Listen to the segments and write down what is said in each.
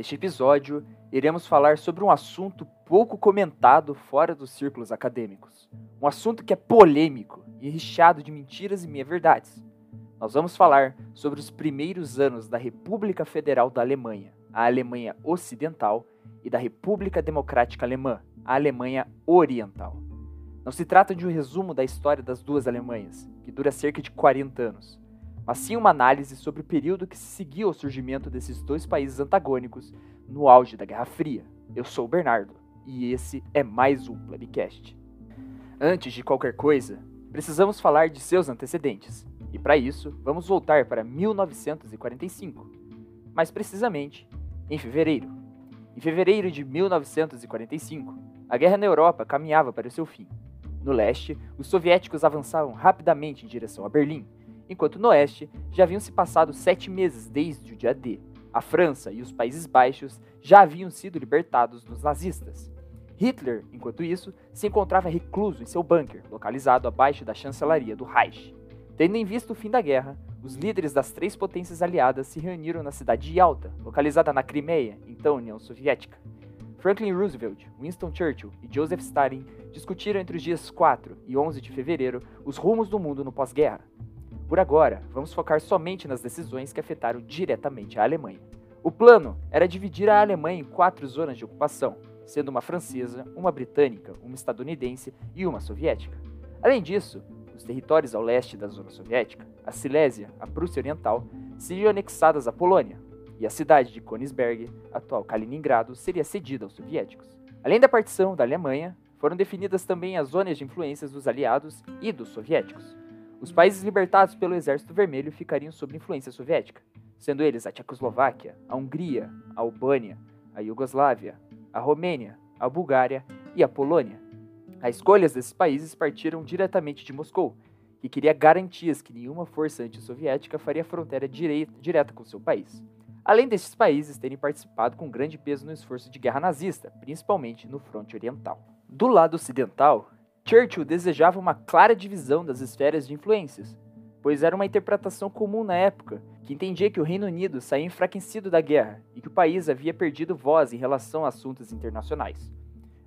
Neste episódio, iremos falar sobre um assunto pouco comentado fora dos círculos acadêmicos. Um assunto que é polêmico e recheado de mentiras e meia-verdades. Nós vamos falar sobre os primeiros anos da República Federal da Alemanha, a Alemanha Ocidental, e da República Democrática Alemã, a Alemanha Oriental. Não se trata de um resumo da história das duas Alemanhas, que dura cerca de 40 anos mas sim uma análise sobre o período que se seguiu ao surgimento desses dois países antagônicos no auge da Guerra Fria. Eu sou o Bernardo e esse é mais um Plebcast. Antes de qualquer coisa, precisamos falar de seus antecedentes, e para isso vamos voltar para 1945, mais precisamente em fevereiro. Em fevereiro de 1945, a guerra na Europa caminhava para o seu fim. No leste, os soviéticos avançavam rapidamente em direção a Berlim, enquanto no oeste já haviam se passado sete meses desde o dia D. A França e os Países Baixos já haviam sido libertados dos nazistas. Hitler, enquanto isso, se encontrava recluso em seu bunker, localizado abaixo da chancelaria do Reich. Tendo em vista o fim da guerra, os líderes das três potências aliadas se reuniram na cidade de Yalta, localizada na Crimeia, então União Soviética. Franklin Roosevelt, Winston Churchill e Joseph Stalin discutiram entre os dias 4 e 11 de fevereiro os rumos do mundo no pós-guerra. Por agora, vamos focar somente nas decisões que afetaram diretamente a Alemanha. O plano era dividir a Alemanha em quatro zonas de ocupação, sendo uma francesa, uma britânica, uma estadunidense e uma soviética. Além disso, os territórios ao leste da zona soviética, a Silésia, a Prússia Oriental, seriam anexadas à Polônia, e a cidade de Königsberg, atual Kaliningrado, seria cedida aos soviéticos. Além da partição da Alemanha, foram definidas também as zonas de influências dos aliados e dos soviéticos. Os países libertados pelo Exército Vermelho ficariam sob influência soviética, sendo eles a Tchecoslováquia, a Hungria, a Albânia, a Iugoslávia, a Romênia, a Bulgária e a Polônia. As escolhas desses países partiram diretamente de Moscou, que queria garantias que nenhuma força antissoviética faria fronteira direta com seu país. Além desses países terem participado com grande peso no esforço de guerra nazista, principalmente no fronte oriental. Do lado ocidental, Churchill desejava uma clara divisão das esferas de influências, pois era uma interpretação comum na época, que entendia que o Reino Unido saía enfraquecido da guerra e que o país havia perdido voz em relação a assuntos internacionais.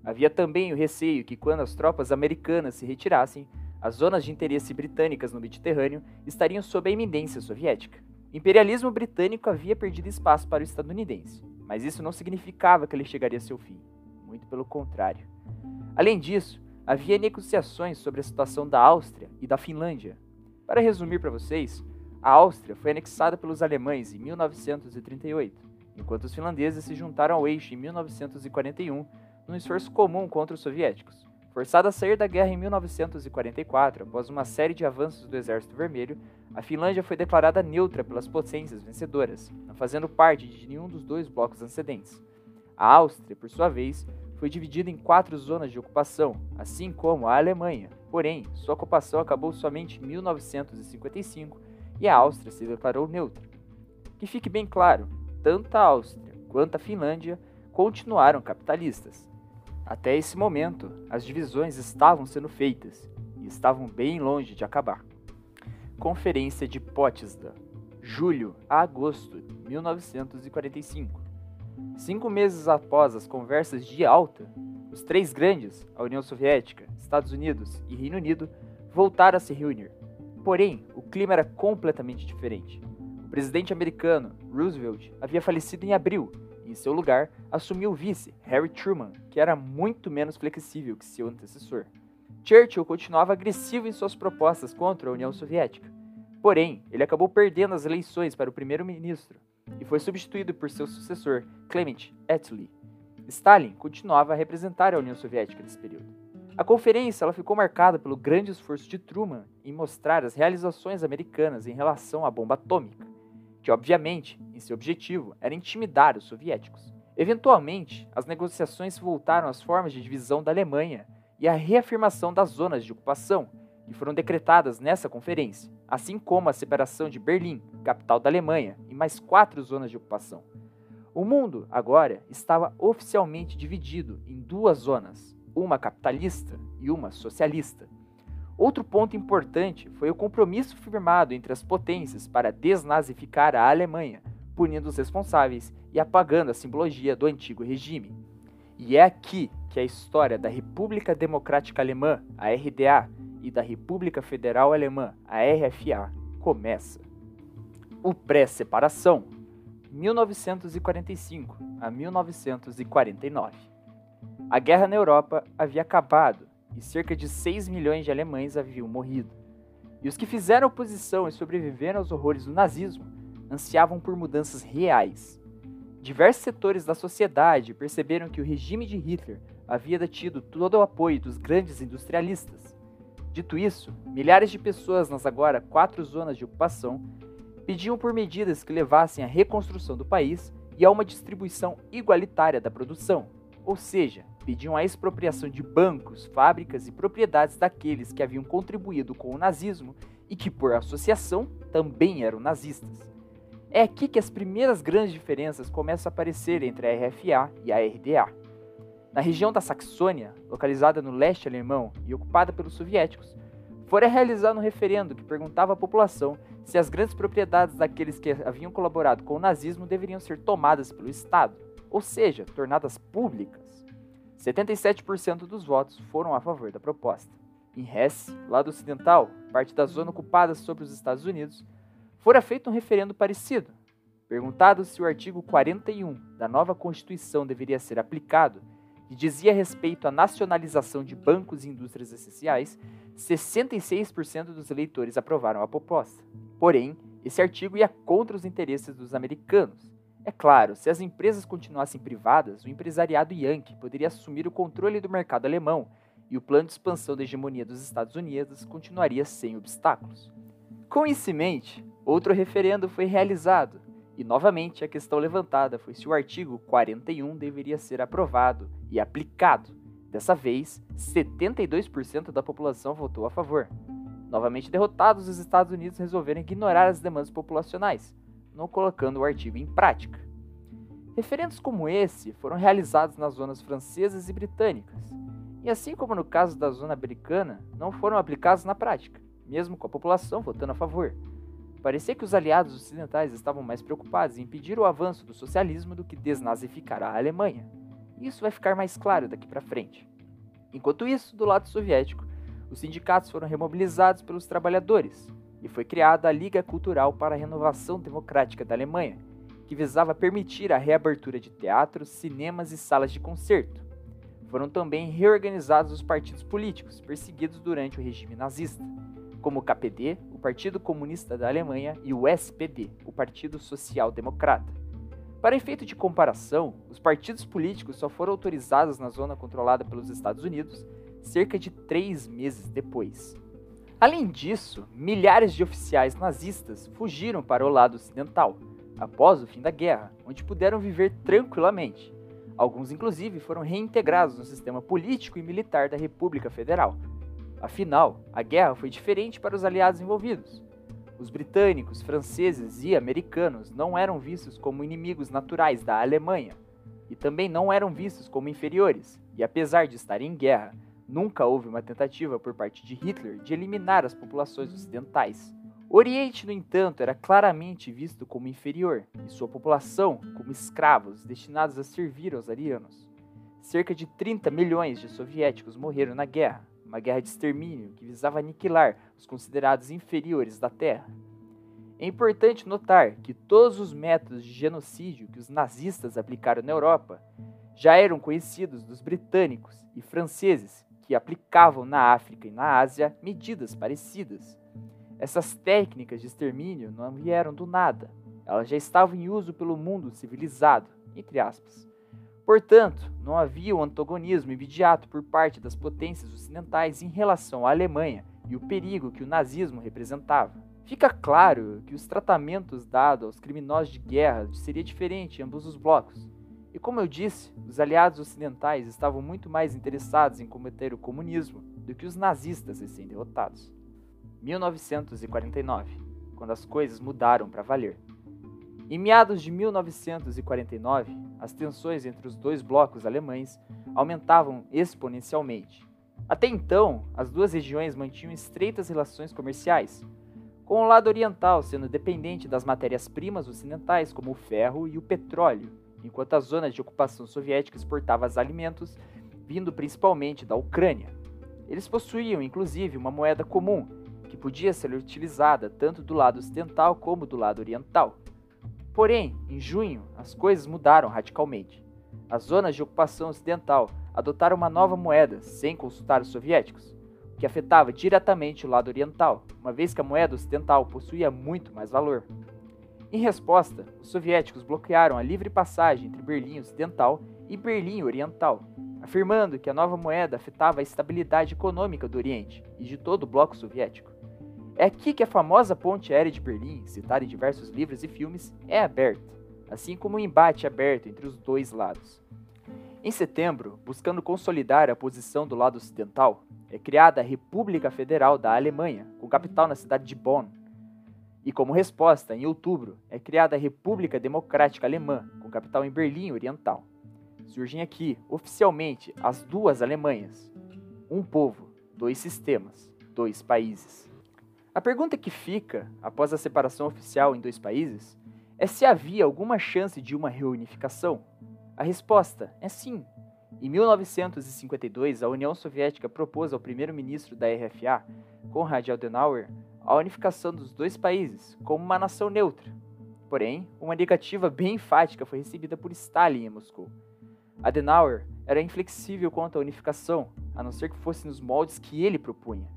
Havia também o receio que, quando as tropas americanas se retirassem, as zonas de interesse britânicas no Mediterrâneo estariam sob a iminência soviética. O imperialismo britânico havia perdido espaço para o estadunidense, mas isso não significava que ele chegaria a seu fim. Muito pelo contrário. Além disso, havia negociações sobre a situação da Áustria e da Finlândia. Para resumir para vocês, a Áustria foi anexada pelos alemães em 1938, enquanto os finlandeses se juntaram ao eixo em 1941 num esforço comum contra os soviéticos. Forçada a sair da guerra em 1944, após uma série de avanços do Exército Vermelho, a Finlândia foi declarada neutra pelas potências vencedoras, não fazendo parte de nenhum dos dois blocos antecedentes. A Áustria, por sua vez, foi dividida em quatro zonas de ocupação, assim como a Alemanha. Porém, sua ocupação acabou somente em 1955 e a Áustria se declarou neutra. Que fique bem claro, tanto a Áustria quanto a Finlândia continuaram capitalistas. Até esse momento, as divisões estavam sendo feitas e estavam bem longe de acabar. Conferência de Potsdam, julho a agosto de 1945. Cinco meses após as conversas de alta, os três grandes, a União Soviética, Estados Unidos e Reino Unido, voltaram a se reunir. Porém, o clima era completamente diferente. O presidente americano, Roosevelt, havia falecido em abril e, em seu lugar, assumiu o vice, Harry Truman, que era muito menos flexível que seu antecessor. Churchill continuava agressivo em suas propostas contra a União Soviética. Porém, ele acabou perdendo as eleições para o primeiro-ministro e foi substituído por seu sucessor, Clement Attlee. Stalin continuava a representar a União Soviética nesse período. A conferência ela ficou marcada pelo grande esforço de Truman em mostrar as realizações americanas em relação à bomba atômica, que obviamente, em seu objetivo, era intimidar os soviéticos. Eventualmente, as negociações voltaram às formas de divisão da Alemanha e à reafirmação das zonas de ocupação, que foram decretadas nessa conferência, assim como a separação de Berlim, capital da Alemanha, em mais quatro zonas de ocupação. O mundo, agora, estava oficialmente dividido em duas zonas, uma capitalista e uma socialista. Outro ponto importante foi o compromisso firmado entre as potências para desnazificar a Alemanha, punindo os responsáveis e apagando a simbologia do antigo regime. E é aqui que a história da República Democrática Alemã, a RDA, e da República Federal Alemã, a RFA, começa. O pré-separação, 1945 a 1949. A guerra na Europa havia acabado e cerca de 6 milhões de alemães haviam morrido. E os que fizeram oposição e sobreviveram aos horrores do nazismo ansiavam por mudanças reais. Diversos setores da sociedade perceberam que o regime de Hitler havia tido todo o apoio dos grandes industrialistas. Dito isso, milhares de pessoas nas agora quatro zonas de ocupação pediam por medidas que levassem à reconstrução do país e a uma distribuição igualitária da produção, ou seja, pediam a expropriação de bancos, fábricas e propriedades daqueles que haviam contribuído com o nazismo e que, por associação, também eram nazistas. É aqui que as primeiras grandes diferenças começam a aparecer entre a RFA e a RDA. Na região da Saxônia, localizada no leste alemão e ocupada pelos soviéticos, fora realizado um referendo que perguntava à população se as grandes propriedades daqueles que haviam colaborado com o nazismo deveriam ser tomadas pelo Estado, ou seja, tornadas públicas. 77% dos votos foram a favor da proposta. Em Hesse, lado ocidental, parte da zona ocupada sobre os Estados Unidos, fora feito um referendo parecido. Perguntado se o artigo 41 da nova Constituição deveria ser aplicado, que dizia respeito à nacionalização de bancos e indústrias essenciais, 66% dos eleitores aprovaram a proposta. Porém, esse artigo ia contra os interesses dos americanos. É claro, se as empresas continuassem privadas, o empresariado yankee poderia assumir o controle do mercado alemão e o plano de expansão da hegemonia dos Estados Unidos continuaria sem obstáculos. Com isso em mente, outro referendo foi realizado, e novamente a questão levantada foi se o artigo 41 deveria ser aprovado e aplicado. Dessa vez, 72% da população votou a favor. Novamente derrotados, os Estados Unidos resolveram ignorar as demandas populacionais, não colocando o artigo em prática. Referendos como esse foram realizados nas zonas francesas e britânicas, e assim como no caso da zona americana, não foram aplicados na prática, mesmo com a população votando a favor. Parecia que os aliados ocidentais estavam mais preocupados em impedir o avanço do socialismo do que desnazificar a Alemanha. Isso vai ficar mais claro daqui para frente. Enquanto isso, do lado soviético, os sindicatos foram remobilizados pelos trabalhadores e foi criada a Liga Cultural para a Renovação Democrática da Alemanha, que visava permitir a reabertura de teatros, cinemas e salas de concerto. Foram também reorganizados os partidos políticos perseguidos durante o regime nazista, como o KPD, Partido Comunista da Alemanha, e o SPD, o Partido Social Democrata. Para efeito de comparação, os partidos políticos só foram autorizados na zona controlada pelos Estados Unidos cerca de três meses depois. Além disso, milhares de oficiais nazistas fugiram para o lado ocidental, após o fim da guerra, onde puderam viver tranquilamente. Alguns, inclusive, foram reintegrados no sistema político e militar da República Federal. Afinal, a guerra foi diferente para os aliados envolvidos. Os britânicos, franceses e americanos não eram vistos como inimigos naturais da Alemanha, e também não eram vistos como inferiores, e apesar de estarem em guerra, Nunca houve uma tentativa por parte de Hitler de eliminar as populações ocidentais. O Oriente, no entanto, era claramente visto como inferior e sua população como escravos destinados a servir aos arianos. Cerca de 30 milhões de soviéticos morreram na guerra, uma guerra de extermínio que visava aniquilar os considerados inferiores da Terra. É importante notar que todos os métodos de genocídio que os nazistas aplicaram na Europa já eram conhecidos dos britânicos e franceses que aplicavam na África e na Ásia medidas parecidas. Essas técnicas de extermínio não vieram do nada, elas já estavam em uso pelo mundo civilizado, entre aspas. Portanto, não havia um antagonismo imediato por parte das potências ocidentais em relação à Alemanha e o perigo que o nazismo representava. Fica claro que os tratamentos dados aos criminosos de guerra seria diferente em ambos os blocos. E como eu disse, os aliados ocidentais estavam muito mais interessados em combater o comunismo do que os nazistas recém-derrotados. 1949, quando as coisas mudaram para valer. Em meados de 1949, as tensões entre os dois blocos alemães aumentavam exponencialmente. Até então, as duas regiões mantinham estreitas relações comerciais. com o lado oriental sendo dependente das matérias-primas ocidentais, como o ferro e o petróleo, enquanto as zonas de ocupação soviética exportavam os alimentos, vindo principalmente da Ucrânia. Eles possuíam, inclusive, uma moeda comum, que podia ser utilizada tanto do lado ocidental como do lado oriental. Porém, em junho, as coisas mudaram radicalmente. As zonas de ocupação ocidental adotaram uma nova moeda sem consultar os soviéticos que afetava diretamente o lado oriental, uma vez que a moeda ocidental possuía muito mais valor. Em resposta, os soviéticos bloquearam a livre passagem entre Berlim Ocidental e Berlim Oriental, afirmando que a nova moeda afetava a estabilidade econômica do Oriente e de todo o bloco soviético. É aqui que a famosa ponte aérea de Berlim, citada em diversos livros e filmes, é aberta, assim como o um embate aberto entre os dois lados. Em setembro, buscando consolidar a posição do lado ocidental, é criada a República Federal da Alemanha, com capital na cidade de Bonn. E como resposta, em outubro, é criada a República Democrática Alemã, com capital em Berlim Oriental. Surgem aqui, oficialmente, as duas Alemanhas. Um povo, dois sistemas, dois países. A pergunta que fica, após a separação oficial em dois países, é se havia alguma chance de uma reunificação. A resposta é sim, em 1952, a União Soviética propôs ao primeiro-ministro da RFA, Konrad Adenauer, a unificação dos dois países como uma nação neutra. Porém, uma negativa bem enfática foi recebida por Stalin em Moscou. Adenauer era inflexível quanto à unificação, a não ser que fosse nos moldes que ele propunha.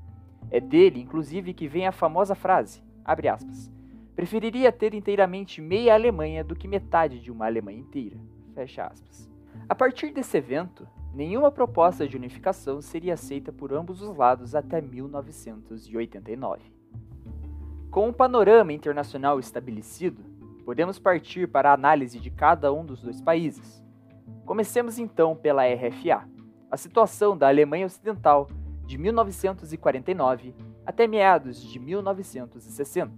É dele, inclusive, que vem a famosa frase, aspas, preferiria ter inteiramente meia Alemanha do que metade de uma Alemanha inteira, fecha aspas. A partir desse evento, nenhuma proposta de unificação seria aceita por ambos os lados até 1989. Com o panorama internacional estabelecido, podemos partir para a análise de cada um dos dois países. Comecemos então pela RFA, a situação da Alemanha Ocidental de 1949 até meados de 1960.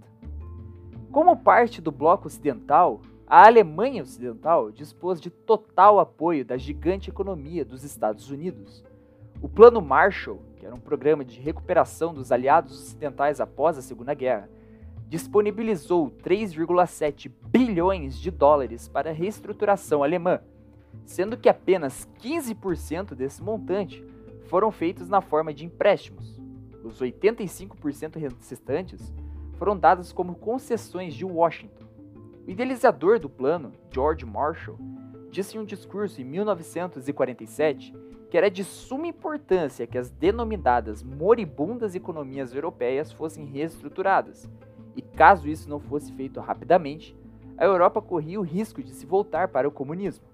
Como parte do bloco ocidental, a Alemanha Ocidental dispôs de total apoio da gigante economia dos Estados Unidos. O Plano Marshall, que era um programa de recuperação dos aliados ocidentais após a Segunda Guerra, disponibilizou 3,7 bilhões de dólares para a reestruturação alemã, sendo que apenas 15% desse montante foram feitos na forma de empréstimos. Os 85% restantes foram dados como concessões de Washington. O idealizador do plano, George Marshall, disse em um discurso em 1947 que era de suma importância que as denominadas moribundas economias europeias fossem reestruturadas, e caso isso não fosse feito rapidamente, a Europa corria o risco de se voltar para o comunismo.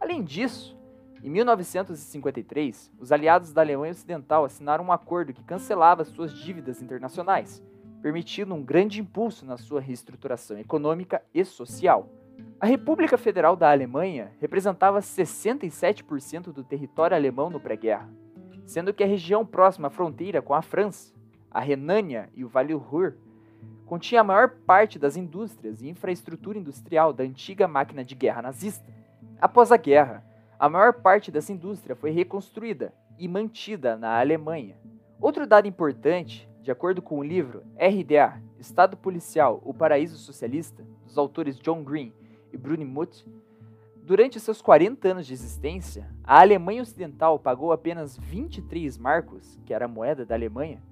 Além disso, em 1953, os aliados da Alemanha Ocidental assinaram um acordo que cancelava suas dívidas internacionais permitindo um grande impulso na sua reestruturação econômica e social. A República Federal da Alemanha representava 67% do território alemão no pré-guerra, sendo que a região próxima à fronteira com a França, a Renânia e o Vale Ruhr, continha a maior parte das indústrias e infraestrutura industrial da antiga máquina de guerra nazista. Após a guerra, a maior parte dessa indústria foi reconstruída e mantida na Alemanha. Outro dado importante de acordo com o livro RDA, Estado Policial, O Paraíso Socialista, dos autores John Green e Bruni Muth, durante seus 40 anos de existência, a Alemanha Ocidental pagou apenas 23 marcos, que era a moeda da Alemanha,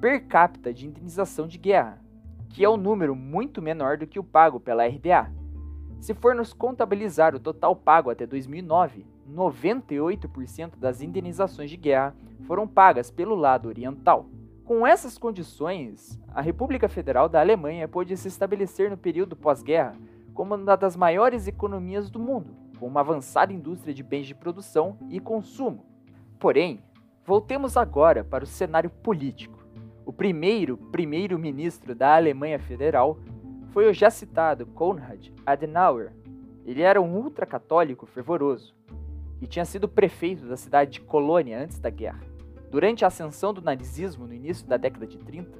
per capita de indenização de guerra, que é um número muito menor do que o pago pela RDA. Se formos contabilizar o total pago até 2009, 98% das indenizações de guerra foram pagas pelo lado oriental. Com essas condições, a República Federal da Alemanha pôde se estabelecer no período pós-guerra como uma das maiores economias do mundo, com uma avançada indústria de bens de produção e consumo. Porém, voltemos agora para o cenário político. O primeiro primeiro-ministro da Alemanha Federal foi o já citado Konrad Adenauer. Ele era um ultracatólico fervoroso e tinha sido prefeito da cidade de Colônia antes da guerra. Durante a ascensão do nazismo no início da década de 30,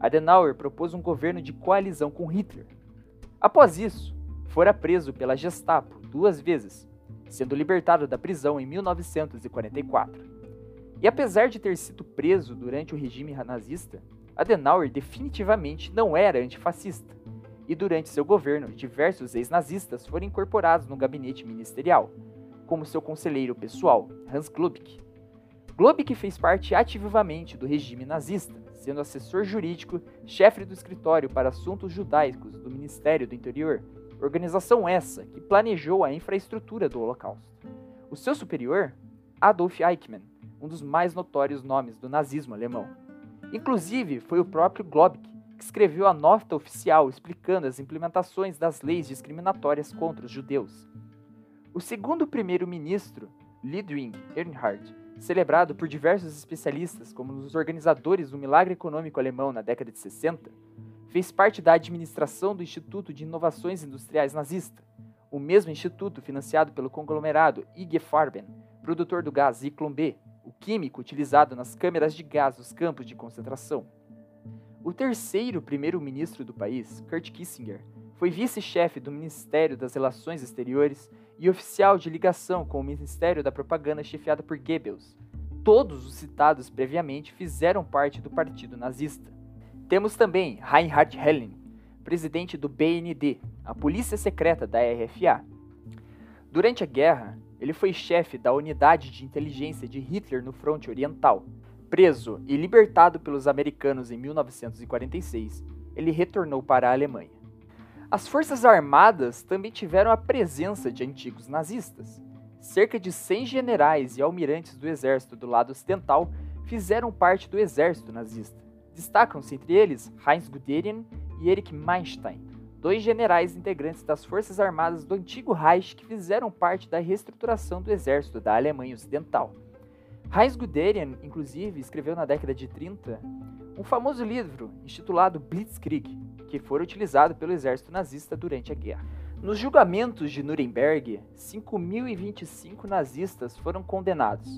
Adenauer propôs um governo de coalizão com Hitler. Após isso, fora preso pela Gestapo duas vezes, sendo libertado da prisão em 1944. E apesar de ter sido preso durante o regime nazista, Adenauer definitivamente não era antifascista, e durante seu governo, diversos ex-nazistas foram incorporados no gabinete ministerial, como seu conselheiro pessoal, Hans Globig. Globig fez parte ativamente do regime nazista, sendo assessor jurídico, chefe do escritório para assuntos judaicos do Ministério do Interior, organização essa que planejou a infraestrutura do Holocausto. O seu superior, Adolf Eichmann, um dos mais notórios nomes do nazismo alemão. Inclusive, foi o próprio Globig que escreveu a nota oficial explicando as implementações das leis discriminatórias contra os judeus. O segundo primeiro-ministro, Ludwig Erhard, celebrado por diversos especialistas como os organizadores do milagre econômico alemão na década de 60, fez parte da administração do Instituto de Inovações Industriais nazista, o mesmo instituto financiado pelo conglomerado IG Farben, produtor do gás Zyklon B, o químico utilizado nas câmeras de gás dos campos de concentração. O terceiro primeiro-ministro do país, Kurt Kissinger, foi vice-chefe do Ministério das Relações Exteriores e oficial de ligação com o Ministério da Propaganda chefiado por Goebbels. Todos os citados previamente fizeram parte do partido nazista. Temos também Reinhard Hellen, presidente do BND, a polícia secreta da RFA. Durante a guerra, ele foi chefe da unidade de inteligência de Hitler no fronte oriental. Preso e libertado pelos americanos em 1946, ele retornou para a Alemanha. As forças armadas também tiveram a presença de antigos nazistas. Cerca de 100 generais e almirantes do exército do lado ocidental fizeram parte do exército nazista. Destacam-se entre eles Heinz Guderian e Erich Meinstein, dois generais integrantes das forças armadas do antigo Reich que fizeram parte da reestruturação do exército da Alemanha Ocidental. Heinz Guderian, inclusive, escreveu na década de 30 um famoso livro intitulado Blitzkrieg, que foi utilizado pelo exército nazista durante a guerra. Nos julgamentos de Nuremberg, 5.025 nazistas foram condenados,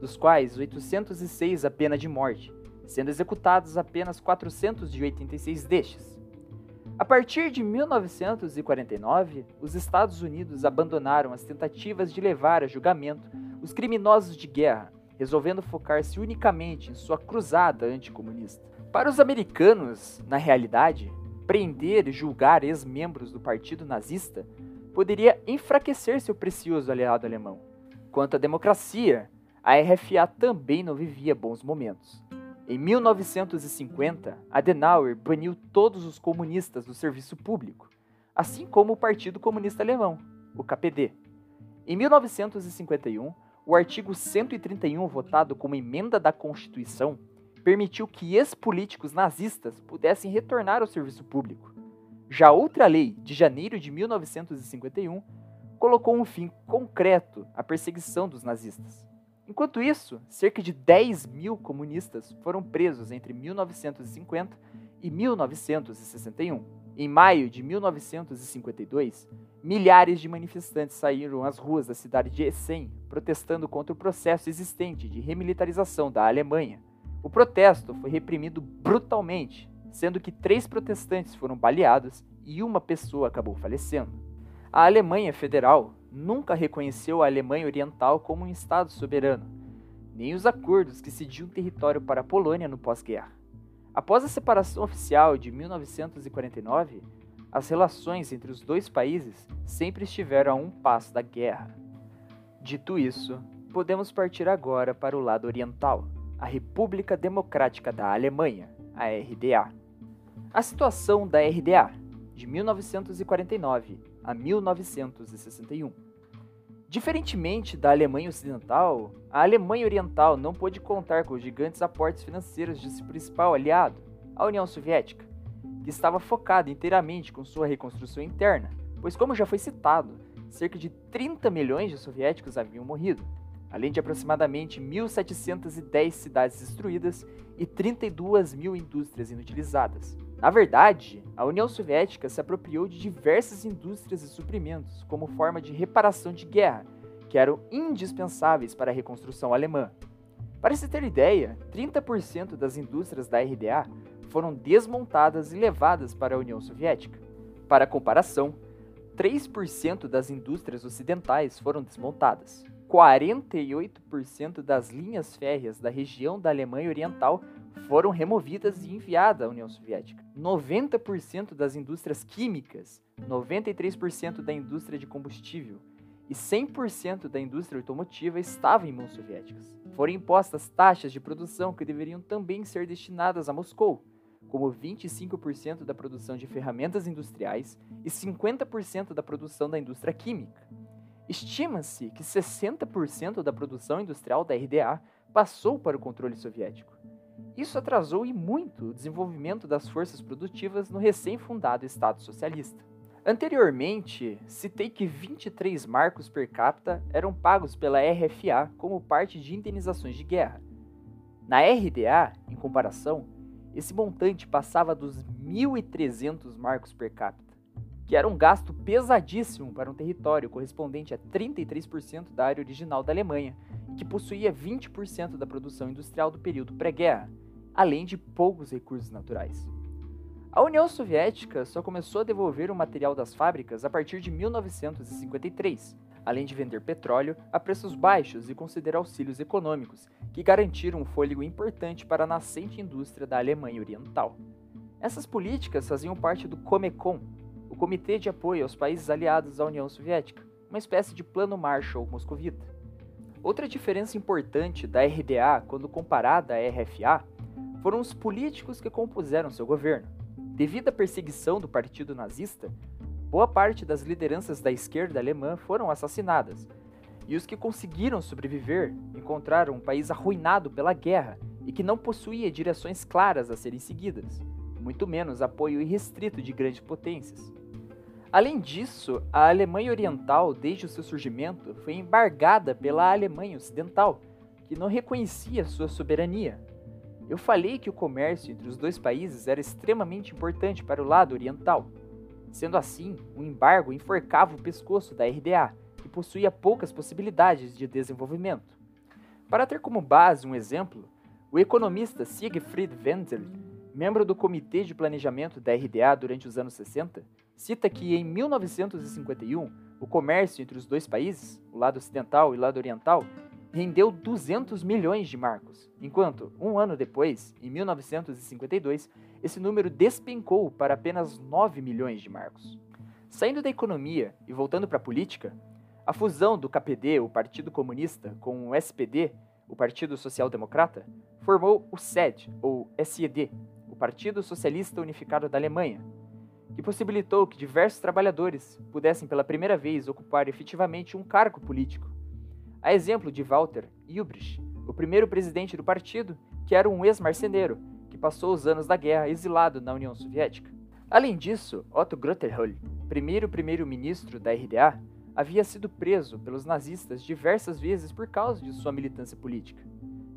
dos quais 806 a pena de morte, sendo executados apenas 486 destes. A partir de 1949, os Estados Unidos abandonaram as tentativas de levar a julgamento os criminosos de guerra resolvendo focar-se unicamente em sua cruzada anticomunista. Para os americanos, na realidade, prender e julgar ex-membros do partido nazista poderia enfraquecer seu precioso aliado alemão. Quanto à democracia, a RFA também não vivia bons momentos. Em 1950, Adenauer baniu todos os comunistas do serviço público, assim como o Partido Comunista Alemão, o KPD. Em 1951, o artigo 131, votado como emenda da Constituição, permitiu que ex-políticos nazistas pudessem retornar ao serviço público. Já outra lei, de janeiro de 1951, colocou um fim concreto à perseguição dos nazistas. Enquanto isso, cerca de 10 mil comunistas foram presos entre 1950 e 1961. Em maio de 1952, milhares de manifestantes saíram às ruas da cidade de Essen protestando contra o processo existente de remilitarização da Alemanha. O protesto foi reprimido brutalmente, sendo que três protestantes foram baleados e uma pessoa acabou falecendo. A Alemanha Federal nunca reconheceu a Alemanha Oriental como um Estado soberano, nem os acordos que cediam território para a Polônia no pós-guerra. Após a separação oficial de 1949, as relações entre os dois países sempre estiveram a um passo da guerra. Dito isso, podemos partir agora para o lado oriental, a República Democrática da Alemanha, a RDA. A situação da RDA, de 1949 a 1961. Diferentemente da Alemanha Ocidental, a Alemanha Oriental não pôde contar com os gigantes aportes financeiros de seu principal aliado, a União Soviética, que estava focada inteiramente com sua reconstrução interna, pois, como já foi citado, cerca de 30 milhões de soviéticos haviam morrido, além de aproximadamente 1.710 cidades destruídas e 32 mil indústrias inutilizadas. Na verdade, a União Soviética se apropriou de diversas indústrias e suprimentos como forma de reparação de guerra, que eram indispensáveis para a reconstrução alemã. Para se ter ideia, 30% das indústrias da RDA foram desmontadas e levadas para a União Soviética. Para comparação, 3% das indústrias ocidentais foram desmontadas. 48% das linhas férreas da região da Alemanha Oriental foram removidas e enviadas à União Soviética. 90% das indústrias químicas, 93% da indústria de combustível e 100% da indústria automotiva estavam em mãos soviéticas. Foram impostas taxas de produção que deveriam também ser destinadas a Moscou, como 25% da produção de ferramentas industriais e 50% da produção da indústria química. Estima-se que 60% da produção industrial da RDA passou para o controle soviético. Isso atrasou e muito o desenvolvimento das forças produtivas no recém-fundado Estado Socialista. Anteriormente, citei que 23 marcos per capita eram pagos pela RFA como parte de indenizações de guerra. Na RDA, em comparação, esse montante passava dos 1.300 marcos per capita, que era um gasto pesadíssimo para um território correspondente a 33% da área original da Alemanha e que possuía 20% da produção industrial do período pré-guerra, além de poucos recursos naturais. A União Soviética só começou a devolver o material das fábricas a partir de 1953, além de vender petróleo a preços baixos e conceder auxílios econômicos, que garantiram um fôlego importante para a nascente indústria da Alemanha Oriental. Essas políticas faziam parte do Comecon, o Comitê de Apoio aos Países Aliados à União Soviética, uma espécie de plano Marshall moscovita. Outra diferença importante da RDA quando comparada à RFA foram os políticos que compuseram seu governo. Devido à perseguição do partido nazista, boa parte das lideranças da esquerda alemã foram assassinadas, e os que conseguiram sobreviver encontraram um país arruinado pela guerra e que não possuía direções claras a serem seguidas, muito menos apoio irrestrito de grandes potências. Além disso, a Alemanha Oriental, desde o seu surgimento, foi embargada pela Alemanha Ocidental, que não reconhecia sua soberania eu falei que o comércio entre os dois países era extremamente importante para o lado oriental. Sendo assim, o embargo enforcava o pescoço da RDA, que possuía poucas possibilidades de desenvolvimento. Para ter como base um exemplo, o economista Siegfried Wendel, membro do Comitê de Planejamento da RDA durante os anos 60, cita que em 1951 o comércio entre os dois países, o lado ocidental e o lado oriental, rendeu 200 milhões de marcos, enquanto, um ano depois, em 1952, esse número despencou para apenas 9 milhões de marcos. Saindo da economia e voltando para a política, a fusão do KPD, o Partido Comunista, com o SPD, o Partido Social Democrata, formou o SED, ou SED, o Partido Socialista Unificado da Alemanha, que possibilitou que diversos trabalhadores pudessem pela primeira vez ocupar efetivamente um cargo político a exemplo de Walter Ulbricht, o primeiro presidente do partido, que era um ex-marceneiro, que passou os anos da guerra exilado na União Soviética. Além disso, Otto Grotterhol, primeiro primeiro-ministro da RDA, havia sido preso pelos nazistas diversas vezes por causa de sua militância política.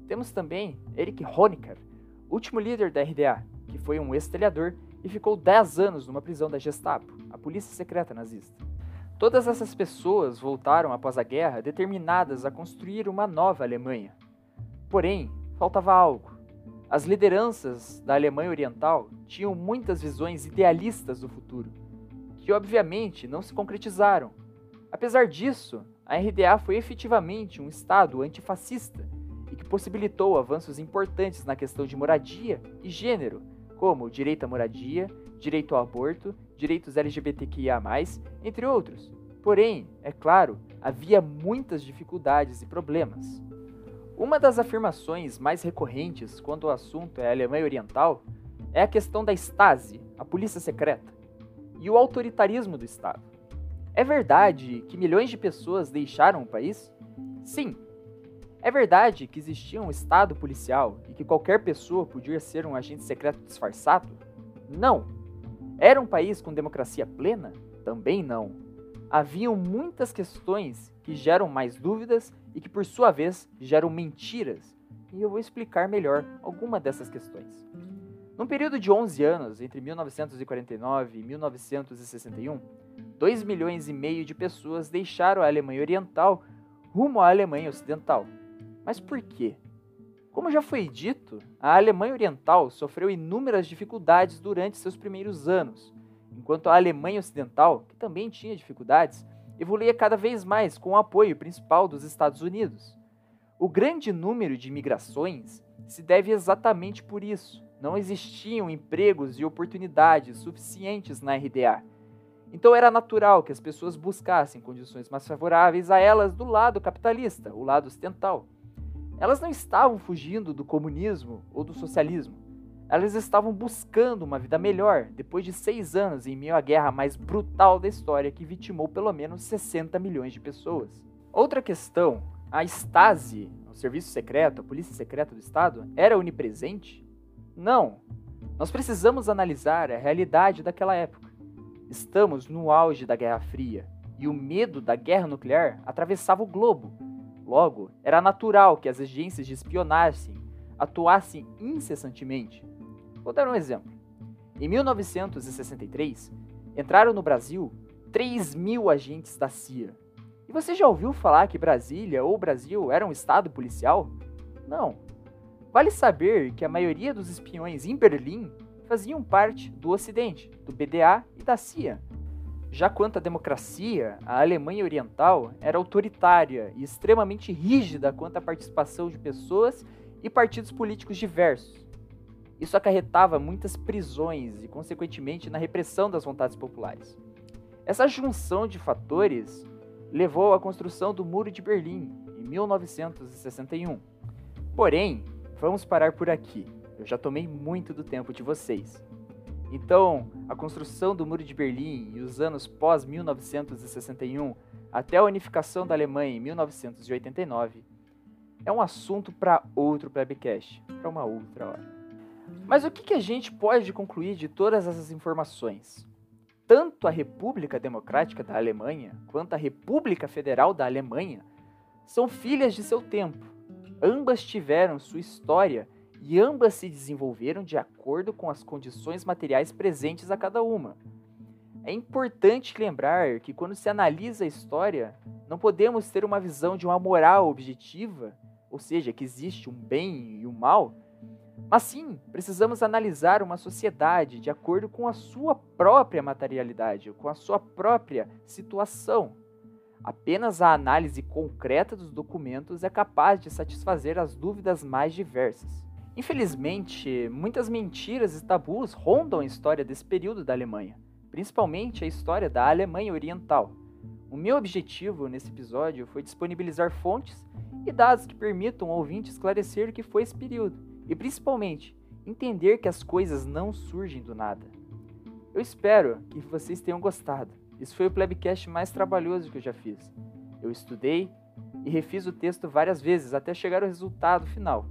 Temos também Erich Honecker, último líder da RDA, que foi um ex-telhador e ficou 10 anos numa prisão da Gestapo, a polícia secreta nazista. Todas essas pessoas voltaram após a guerra determinadas a construir uma nova Alemanha. Porém, faltava algo. As lideranças da Alemanha Oriental tinham muitas visões idealistas do futuro, que obviamente não se concretizaram. Apesar disso, a RDA foi efetivamente um Estado antifascista e que possibilitou avanços importantes na questão de moradia e gênero, como direito à moradia, direito ao aborto, direitos LGBTQIA, entre outros. Porém, é claro, havia muitas dificuldades e problemas. Uma das afirmações mais recorrentes quando o assunto é a Alemanha Oriental é a questão da Stasi, a polícia secreta, e o autoritarismo do Estado. É verdade que milhões de pessoas deixaram o país? Sim. É verdade que existia um Estado policial e que qualquer pessoa podia ser um agente secreto disfarçado? Não. Era um país com democracia plena? Também não. Haviam muitas questões que geram mais dúvidas e que, por sua vez, geram mentiras, e eu vou explicar melhor alguma dessas questões. Num período de 11 anos, entre 1949 e 1961, 2 milhões e meio de pessoas deixaram a Alemanha Oriental rumo à Alemanha Ocidental. Mas por quê? Como já foi dito, a Alemanha Oriental sofreu inúmeras dificuldades durante seus primeiros anos, enquanto a Alemanha Ocidental, que também tinha dificuldades, evoluía cada vez mais com o apoio principal dos Estados Unidos. O grande número de imigrações se deve exatamente por isso. Não existiam empregos e oportunidades suficientes na RDA. Então era natural que as pessoas buscassem condições mais favoráveis a elas do lado capitalista, o lado ocidental. Elas não estavam fugindo do comunismo ou do socialismo. Elas estavam buscando uma vida melhor depois de seis anos em meio à guerra mais brutal da história que vitimou pelo menos 60 milhões de pessoas. Outra questão: a Stasi, o serviço secreto, a polícia secreta do Estado, era onipresente? Não. Nós precisamos analisar a realidade daquela época. Estamos no auge da Guerra Fria e o medo da guerra nuclear atravessava o globo. Logo, era natural que as agências de espionagem atuassem incessantemente. Vou dar um exemplo. Em 1963, entraram no Brasil 3 mil agentes da CIA. E você já ouviu falar que Brasília ou Brasil era um estado policial? Não. Vale saber que a maioria dos espiões em Berlim faziam parte do Ocidente, do BDA e da CIA. Já quanto à democracia, a Alemanha Oriental era autoritária e extremamente rígida quanto à participação de pessoas e partidos políticos diversos. Isso acarretava muitas prisões e, consequentemente, na repressão das vontades populares. Essa junção de fatores levou à construção do Muro de Berlim em 1961. Porém, vamos parar por aqui. Eu já tomei muito do tempo de vocês. Então, a construção do Muro de Berlim e os anos pós 1961 até a unificação da Alemanha em 1989 é um assunto para outro webcast, para uma outra hora. Mas o que, que a gente pode concluir de todas essas informações? Tanto a República Democrática da Alemanha quanto a República Federal da Alemanha são filhas de seu tempo. Ambas tiveram sua história e ambas se desenvolveram de acordo com as condições materiais presentes a cada uma. É importante lembrar que quando se analisa a história, não podemos ter uma visão de uma moral objetiva, ou seja, que existe um bem e um mal, mas sim precisamos analisar uma sociedade de acordo com a sua própria materialidade, com a sua própria situação. Apenas a análise concreta dos documentos é capaz de satisfazer as dúvidas mais diversas. Infelizmente, muitas mentiras e tabus rondam a história desse período da Alemanha, principalmente a história da Alemanha Oriental. O meu objetivo nesse episódio foi disponibilizar fontes e dados que permitam ao ouvinte esclarecer o que foi esse período e, principalmente, entender que as coisas não surgem do nada. Eu espero que vocês tenham gostado. Esse foi o plebcast mais trabalhoso que eu já fiz. Eu estudei e refiz o texto várias vezes até chegar ao resultado final.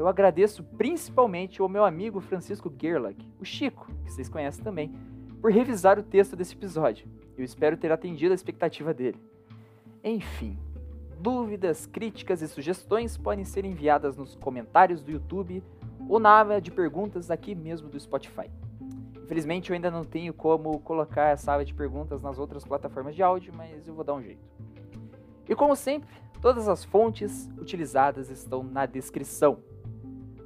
Eu agradeço principalmente ao meu amigo Francisco Gerlach, o Chico, que vocês conhecem também, por revisar o texto desse episódio. Eu espero ter atendido a expectativa dele. Enfim, dúvidas, críticas e sugestões podem ser enviadas nos comentários do YouTube ou na aba de perguntas aqui mesmo do Spotify. Infelizmente eu ainda não tenho como colocar essa aba de perguntas nas outras plataformas de áudio, mas eu vou dar um jeito. E como sempre, todas as fontes utilizadas estão na descrição.